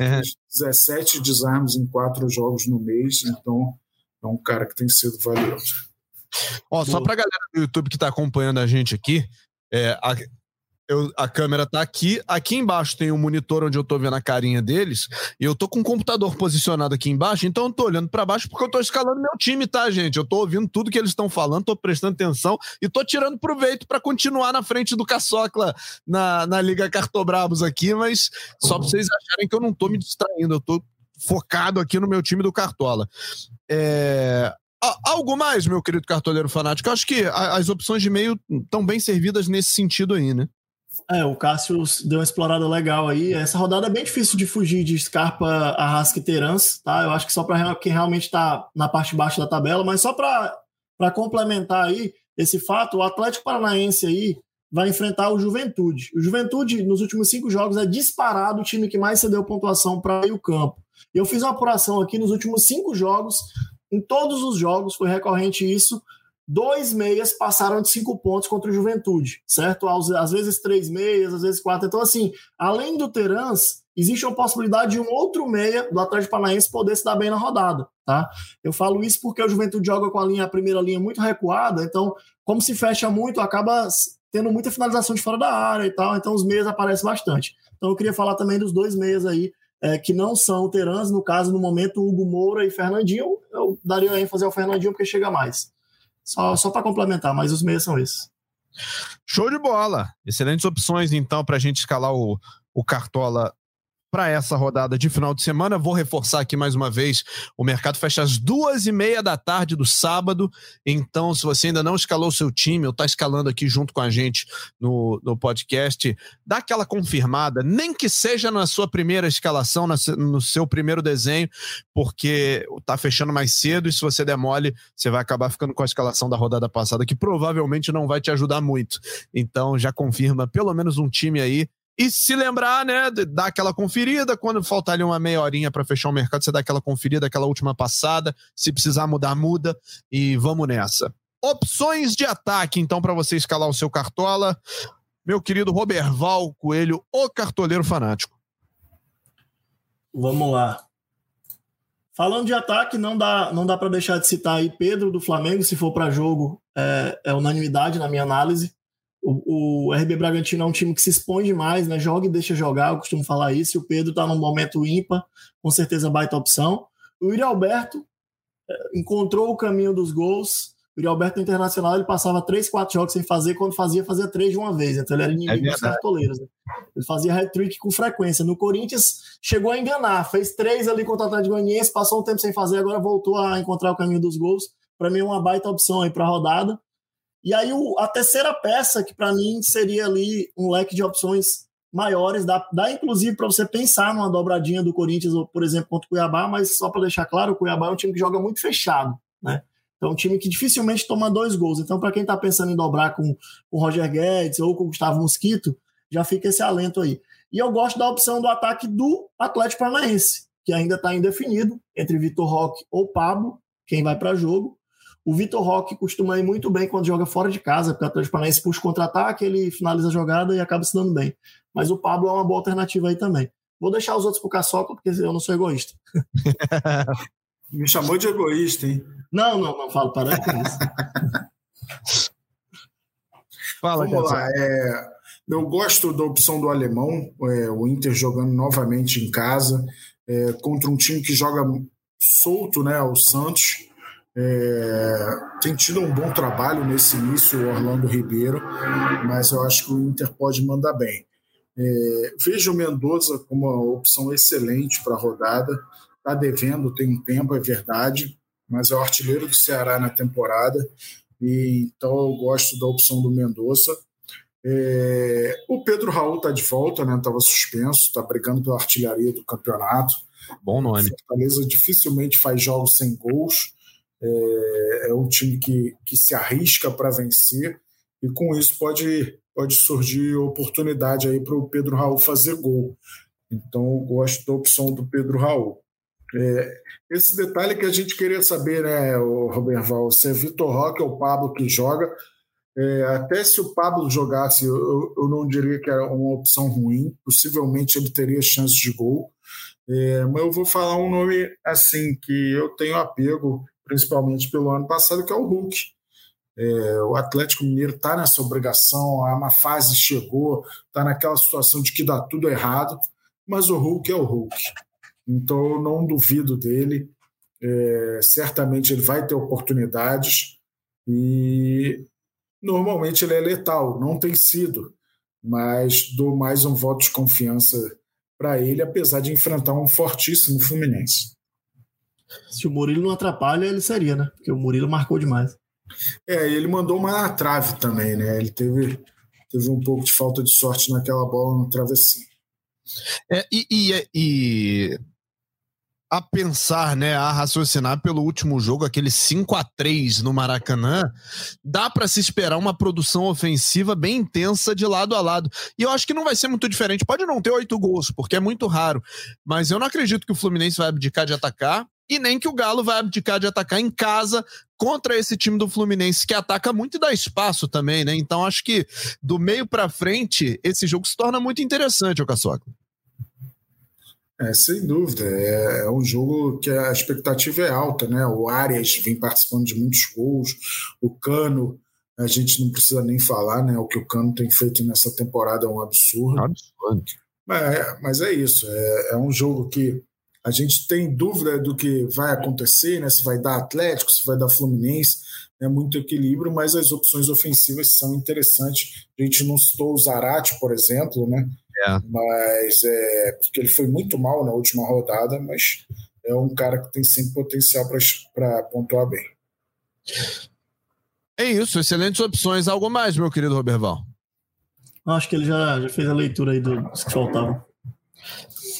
É, 17 desarmes em quatro jogos no mês. Então, é um cara que tem sido valioso. Ó, só para a galera do YouTube que está acompanhando a gente aqui, é, a, eu, a câmera tá aqui. Aqui embaixo tem um monitor onde eu tô vendo a carinha deles. E eu tô com o computador posicionado aqui embaixo, então eu tô olhando para baixo porque eu tô escalando meu time, tá, gente? Eu tô ouvindo tudo que eles estão falando, tô prestando atenção e tô tirando proveito para continuar na frente do Caçocla na, na Liga Cartobrabos aqui, mas só pra vocês acharem que eu não tô me distraindo, eu tô focado aqui no meu time do Cartola. É, Algo mais, meu querido cartoleiro fanático? Eu acho que as opções de meio estão bem servidas nesse sentido aí, né? É, o Cássio deu uma explorada legal aí. Essa rodada é bem difícil de fugir de Scarpa, Arrasca e Terans, tá? Eu acho que só para quem realmente está na parte baixa da tabela, mas só para complementar aí esse fato, o Atlético Paranaense aí vai enfrentar o Juventude. O Juventude, nos últimos cinco jogos, é disparado o time que mais cedeu pontuação para o campo. Eu fiz uma apuração aqui nos últimos cinco jogos, em todos os jogos, foi recorrente isso dois meias passaram de cinco pontos contra o Juventude, certo? Às, vezes três meias, às vezes quatro. Então, assim, além do Terans, existe uma possibilidade de um outro meia do Atlético Paranaense poder se dar bem na rodada, tá? Eu falo isso porque o Juventude joga com a linha, a primeira linha muito recuada, então, como se fecha muito, acaba tendo muita finalização de fora da área e tal, então os meias aparecem bastante. Então eu queria falar também dos dois meias aí, é, que não são Terans, no caso, no momento, Hugo Moura e Fernandinho, eu daria ênfase ao Fernandinho porque chega mais. Só, só para complementar, mas os meios são esses. Show de bola! Excelentes opções, então, para a gente escalar o, o Cartola para essa rodada de final de semana. Vou reforçar aqui mais uma vez: o mercado fecha às duas e meia da tarde do sábado. Então, se você ainda não escalou seu time ou está escalando aqui junto com a gente no, no podcast, dá aquela confirmada, nem que seja na sua primeira escalação, na, no seu primeiro desenho, porque está fechando mais cedo e se você der mole, você vai acabar ficando com a escalação da rodada passada, que provavelmente não vai te ajudar muito. Então, já confirma pelo menos um time aí e se lembrar, né, dá aquela conferida, quando faltar ali uma meia horinha para fechar o mercado, você dá aquela conferida, aquela última passada, se precisar mudar, muda e vamos nessa. Opções de ataque, então, para você escalar o seu cartola. Meu querido Roberval Coelho, o cartoleiro fanático. Vamos lá. Falando de ataque, não dá, não dá para deixar de citar aí Pedro do Flamengo, se for para jogo, é, é unanimidade na minha análise. O, o, RB Bragantino é um time que se expõe demais, né? Joga e deixa jogar, eu costumo falar isso. E o Pedro está num momento ímpar, com certeza baita opção. O Yuri Alberto é, encontrou o caminho dos gols. O Yuri Alberto Internacional ele passava três, quatro jogos sem fazer, quando fazia, fazia três de uma vez. Então ele era inimigo é dos cartoleiros. Né? Ele fazia hat-trick com frequência. No Corinthians chegou a enganar, fez três ali contra o Atlético Goianiense, passou um tempo sem fazer, agora voltou a encontrar o caminho dos gols. Para mim é uma baita opção aí para a rodada. E aí o, a terceira peça, que para mim seria ali um leque de opções maiores, dá, dá inclusive para você pensar numa dobradinha do Corinthians, por exemplo, contra o Cuiabá, mas só para deixar claro, o Cuiabá é um time que joga muito fechado, né? Então, é um time que dificilmente toma dois gols. Então, para quem está pensando em dobrar com o Roger Guedes ou com o Gustavo Mosquito, já fica esse alento aí. E eu gosto da opção do ataque do Atlético Paranaense. que ainda está indefinido entre Vitor Roque ou Pablo, quem vai para jogo. O Vitor Roque costuma ir muito bem quando joga fora de casa, porque o Atlético Paranaense puxa contra-ataque, ele finaliza a jogada e acaba se dando bem. Mas o Pablo é uma boa alternativa aí também. Vou deixar os outros pro Caçoca, porque eu não sou egoísta. Me chamou de egoísta, hein? Não, não, não falo, para com isso. Fala, Vamos lá. É, eu gosto da opção do alemão, é, o Inter jogando novamente em casa, é, contra um time que joga solto, né? O Santos. É, tem tido um bom trabalho nesse início, o Orlando Ribeiro, mas eu acho que o Inter pode mandar bem. É, vejo o Mendoza como uma opção excelente para a rodada. Está devendo, tem um tempo, é verdade, mas é o artilheiro do Ceará na temporada. E, então eu gosto da opção do Mendoza. É, o Pedro Raul está de volta, né? Estava suspenso, está brigando pela artilharia do campeonato. Bom nome. Fortaleza dificilmente faz jogos sem gols. É, é um time que, que se arrisca para vencer e com isso pode, pode surgir oportunidade aí para o Pedro Raul fazer gol. Então eu gosto da opção do Pedro Raul. É, esse detalhe que a gente queria saber, né, o Val, se é Vitor Roque ou Pablo que joga. É, até se o Pablo jogasse, eu, eu não diria que era uma opção ruim. Possivelmente ele teria chances de gol. É, mas eu vou falar um nome assim que eu tenho apego, principalmente pelo ano passado, que é o Hulk. É, o Atlético Mineiro está nessa obrigação, a uma fase chegou, está naquela situação de que dá tudo errado, mas o Hulk é o Hulk. Então eu não duvido dele. É, certamente ele vai ter oportunidades e normalmente ele é letal, não tem sido, mas dou mais um voto de confiança para ele, apesar de enfrentar um fortíssimo Fluminense. Se o Murilo não atrapalha, ele seria, né? Porque o Murilo marcou demais. É, ele mandou uma na trave também, né? Ele teve, teve um pouco de falta de sorte naquela bola no travessinho. É, e, e, e, a pensar, né, a raciocinar pelo último jogo, aquele 5 a 3 no Maracanã, dá para se esperar uma produção ofensiva bem intensa de lado a lado. E eu acho que não vai ser muito diferente. Pode não ter oito gols, porque é muito raro, mas eu não acredito que o Fluminense vai abdicar de atacar e nem que o Galo vai abdicar de atacar em casa contra esse time do Fluminense que ataca muito e dá espaço também, né? Então acho que do meio para frente esse jogo se torna muito interessante, o Caçoca. É, sem dúvida. É, é, um jogo que a expectativa é alta, né? O Arias vem participando de muitos gols, o Cano, a gente não precisa nem falar, né? O que o Cano tem feito nessa temporada é um absurdo. absurdo. Mas, é, mas é isso. É, é um jogo que a gente tem dúvida do que vai acontecer, né? Se vai dar Atlético, se vai dar Fluminense, é muito equilíbrio, mas as opções ofensivas são interessantes. A gente não citou o Zarate, por exemplo, né? É. Mas é porque ele foi muito mal na última rodada, mas é um cara que tem sempre potencial para pontuar bem. É isso, excelentes opções. Algo mais, meu querido Roberval? Acho que ele já, já fez a leitura aí dos que faltavam.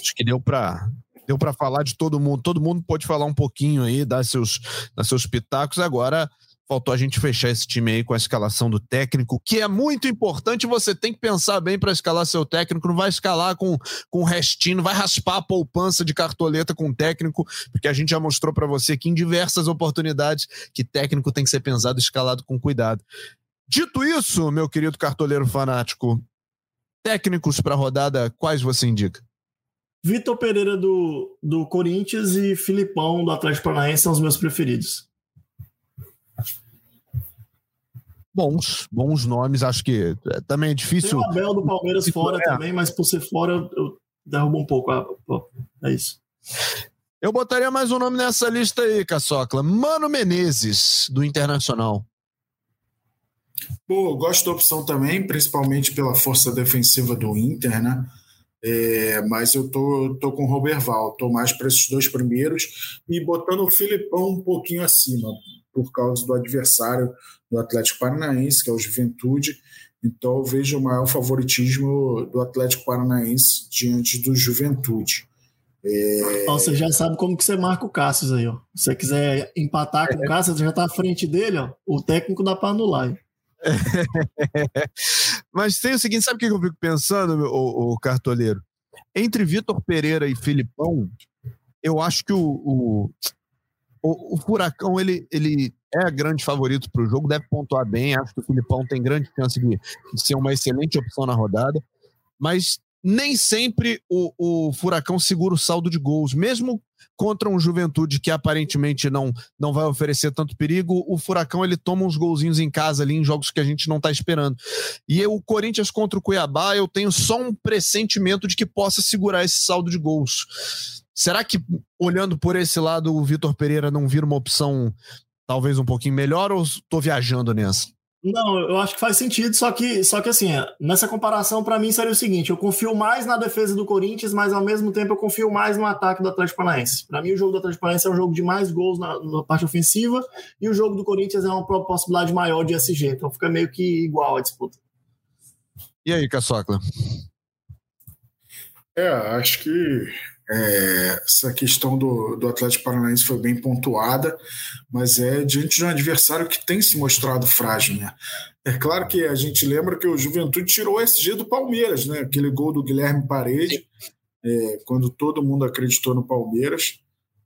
Acho que deu para deu para falar de todo mundo. Todo mundo pode falar um pouquinho aí, dar seus, dar seus pitacos. Agora Faltou a gente fechar esse time aí com a escalação do técnico, que é muito importante. Você tem que pensar bem para escalar seu técnico. Não vai escalar com, com restinho, não vai raspar a poupança de cartoleta com o técnico, porque a gente já mostrou para você que em diversas oportunidades que técnico tem que ser pensado escalado com cuidado. Dito isso, meu querido cartoleiro fanático, técnicos para rodada, quais você indica? Vitor Pereira do, do Corinthians e Filipão do Atlético Paranaense são os meus preferidos. bons, bons nomes. Acho que é, também é difícil. Tem o Abel do Palmeiras fora é. também, mas por ser fora eu derrubo um pouco. É isso. Eu botaria mais um nome nessa lista aí, Caçocla. Mano Menezes, do Internacional. Pô, gosto da opção também, principalmente pela força defensiva do Inter, né? É, mas eu tô, tô com o Roberval, tô mais para esses dois primeiros e botando o Filipão um pouquinho acima, por causa do adversário do Atlético Paranaense, que é o Juventude. Então eu vejo o maior favoritismo do Atlético Paranaense diante do Juventude. É... Você já sabe como que você marca o Cássio aí, ó. Se você quiser empatar com o Cássio, você já está à frente dele, ó. O técnico dá para anular. Mas tem o seguinte, sabe o que eu fico pensando, o, o cartoleiro? Entre Vitor Pereira e Filipão, eu acho que o, o, o, o Furacão ele, ele é grande favorito para o jogo, deve pontuar bem. Acho que o Filipão tem grande chance de, de ser uma excelente opção na rodada, mas nem sempre o, o Furacão segura o saldo de gols, mesmo contra um Juventude que aparentemente não, não vai oferecer tanto perigo, o Furacão ele toma uns golzinhos em casa ali em jogos que a gente não está esperando. E o Corinthians contra o Cuiabá, eu tenho só um pressentimento de que possa segurar esse saldo de gols. Será que, olhando por esse lado, o Vitor Pereira não vira uma opção talvez um pouquinho melhor ou estou viajando nessa? Não, eu acho que faz sentido, só que, só que assim, nessa comparação, para mim seria o seguinte: eu confio mais na defesa do Corinthians, mas ao mesmo tempo eu confio mais no ataque do Atlético Paranaense. Para mim, o jogo do Atlético Paranaense é um jogo de mais gols na, na, parte ofensiva e o jogo do Corinthians é uma possibilidade maior de SG, então fica meio que igual a disputa. E aí, Caçocla? É, acho que é, essa questão do, do Atlético Paranaense foi bem pontuada, mas é diante de um adversário que tem se mostrado frágil. Né? É claro que a gente lembra que o Juventude tirou o SG do Palmeiras, né? aquele gol do Guilherme Parede, é, quando todo mundo acreditou no Palmeiras,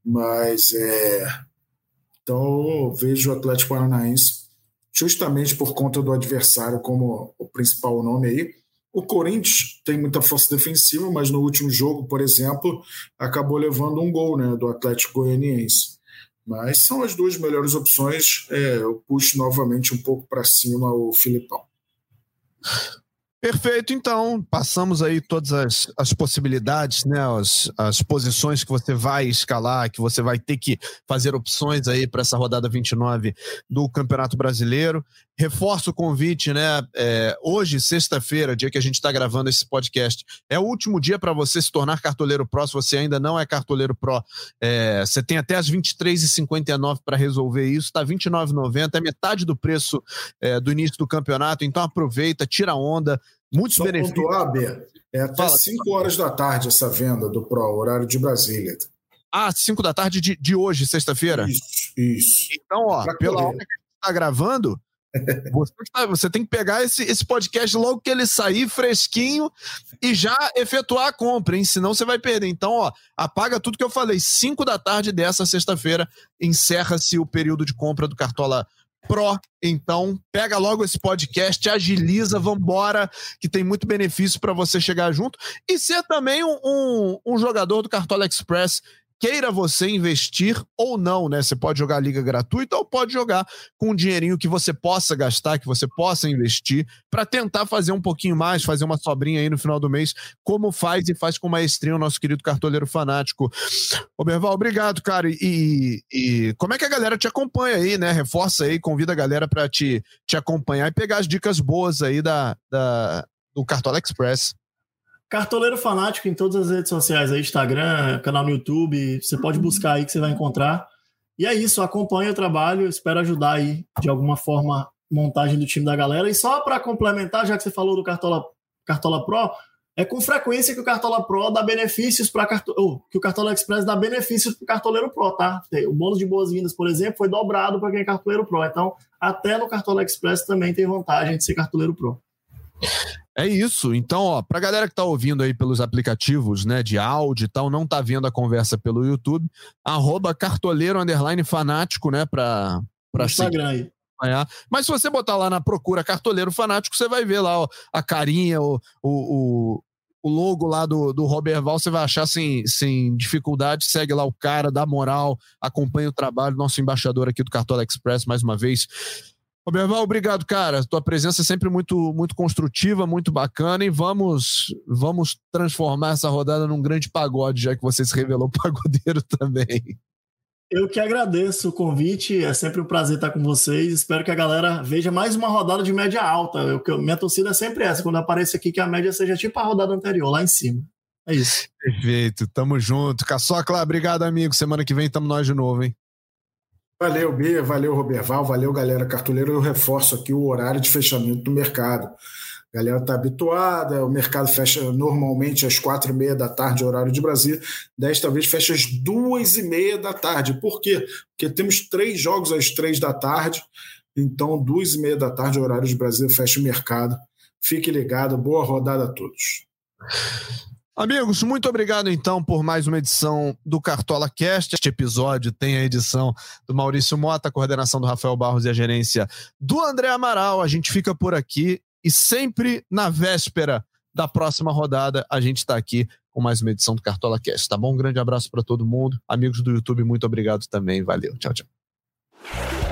mas é, então vejo o Atlético Paranaense justamente por conta do adversário como o principal nome aí o Corinthians tem muita força defensiva, mas no último jogo, por exemplo, acabou levando um gol né, do Atlético Goianiense. Mas são as duas melhores opções. É, eu puxo novamente um pouco para cima o Filipão. Perfeito, então. Passamos aí todas as, as possibilidades, né? As, as posições que você vai escalar, que você vai ter que fazer opções aí para essa rodada 29 do Campeonato Brasileiro. Reforço o convite, né? É, hoje, sexta-feira, dia que a gente está gravando esse podcast, é o último dia para você se tornar cartoleiro Pro. Se você ainda não é cartoleiro Pro, é, você tem até as 23h59 para resolver isso. Está R$ 29,90, é metade do preço é, do início do campeonato. Então aproveita, tira onda Muitos Só benefícios. Pontuar, B, é até 5 horas da tarde essa venda do Pro, horário de Brasília. Ah, 5 da tarde de, de hoje, sexta-feira? Isso, isso. Então, ó, pra pela hora que a gente está gravando, você, tá, você, tem que pegar esse, esse podcast logo que ele sair fresquinho e já efetuar a compra, hein? Senão você vai perder. Então, ó, apaga tudo que eu falei. 5 da tarde dessa sexta-feira encerra-se o período de compra do Cartola Pro. Então, pega logo esse podcast, agiliza, vambora, que tem muito benefício para você chegar junto e ser também um, um, um jogador do Cartola Express queira você investir ou não, né? Você pode jogar liga gratuita ou pode jogar com um dinheirinho que você possa gastar, que você possa investir, para tentar fazer um pouquinho mais, fazer uma sobrinha aí no final do mês, como faz e faz com maestria o nosso querido cartoleiro fanático. Oberval, obrigado, cara. E, e, como é que a galera te acompanha aí, né? Reforça aí, convida a galera para te, te acompanhar e pegar as dicas boas aí da, da do Cartola Express. Cartoleiro Fanático em todas as redes sociais, aí, Instagram, canal no YouTube, você pode buscar aí que você vai encontrar. E é isso, acompanha o trabalho, espero ajudar aí de alguma forma montagem do time da galera. E só para complementar, já que você falou do Cartola, Cartola Pro, é com frequência que o Cartola Pro dá benefícios para oh, que o Cartola Express dá benefícios para o Cartoleiro Pro, tá? O bônus de boas-vindas, por exemplo, foi dobrado para quem é Cartoleiro Pro. Então, até no Cartola Express também tem vantagem de ser Cartoleiro Pro. É isso. Então, ó, pra galera que tá ouvindo aí pelos aplicativos, né, de áudio e tal, não tá vendo a conversa pelo YouTube, arroba cartoleiro underline fanático, né, pra, pra Instagram aí. Mas se você botar lá na procura cartoleiro fanático, você vai ver lá ó, a carinha, o, o, o logo lá do, do Robert Val, você vai achar sem, sem dificuldade. Segue lá o cara, dá moral, acompanha o trabalho, nosso embaixador aqui do Cartola Express, mais uma vez. Roberval, obrigado, cara. Tua presença é sempre muito, muito construtiva, muito bacana e vamos, vamos transformar essa rodada num grande pagode, já que você se revelou pagodeiro também. Eu que agradeço o convite, é sempre um prazer estar com vocês. Espero que a galera veja mais uma rodada de média alta. Eu, minha torcida é sempre essa, quando aparece aqui que a média seja tipo a rodada anterior, lá em cima. É isso. Perfeito, tamo junto. Caçocla, obrigado, amigo. Semana que vem tamo nós de novo, hein? Valeu, Bia, valeu, Roberval, valeu, galera cartoleira. Eu reforço aqui o horário de fechamento do mercado. A galera está habituada, o mercado fecha normalmente às quatro e meia da tarde, horário de Brasília. Desta vez fecha às duas e meia da tarde. Por quê? Porque temos três jogos às três da tarde. Então, duas e meia da tarde, horário de Brasília, fecha o mercado. Fique ligado. Boa rodada a todos. Amigos, muito obrigado então por mais uma edição do Cartola Cast. Este episódio tem a edição do Maurício Mota, a coordenação do Rafael Barros e a gerência do André Amaral. A gente fica por aqui e sempre na véspera da próxima rodada a gente está aqui com mais uma edição do Cartola Cast, tá bom? Um grande abraço para todo mundo. Amigos do YouTube, muito obrigado também. Valeu. Tchau, tchau.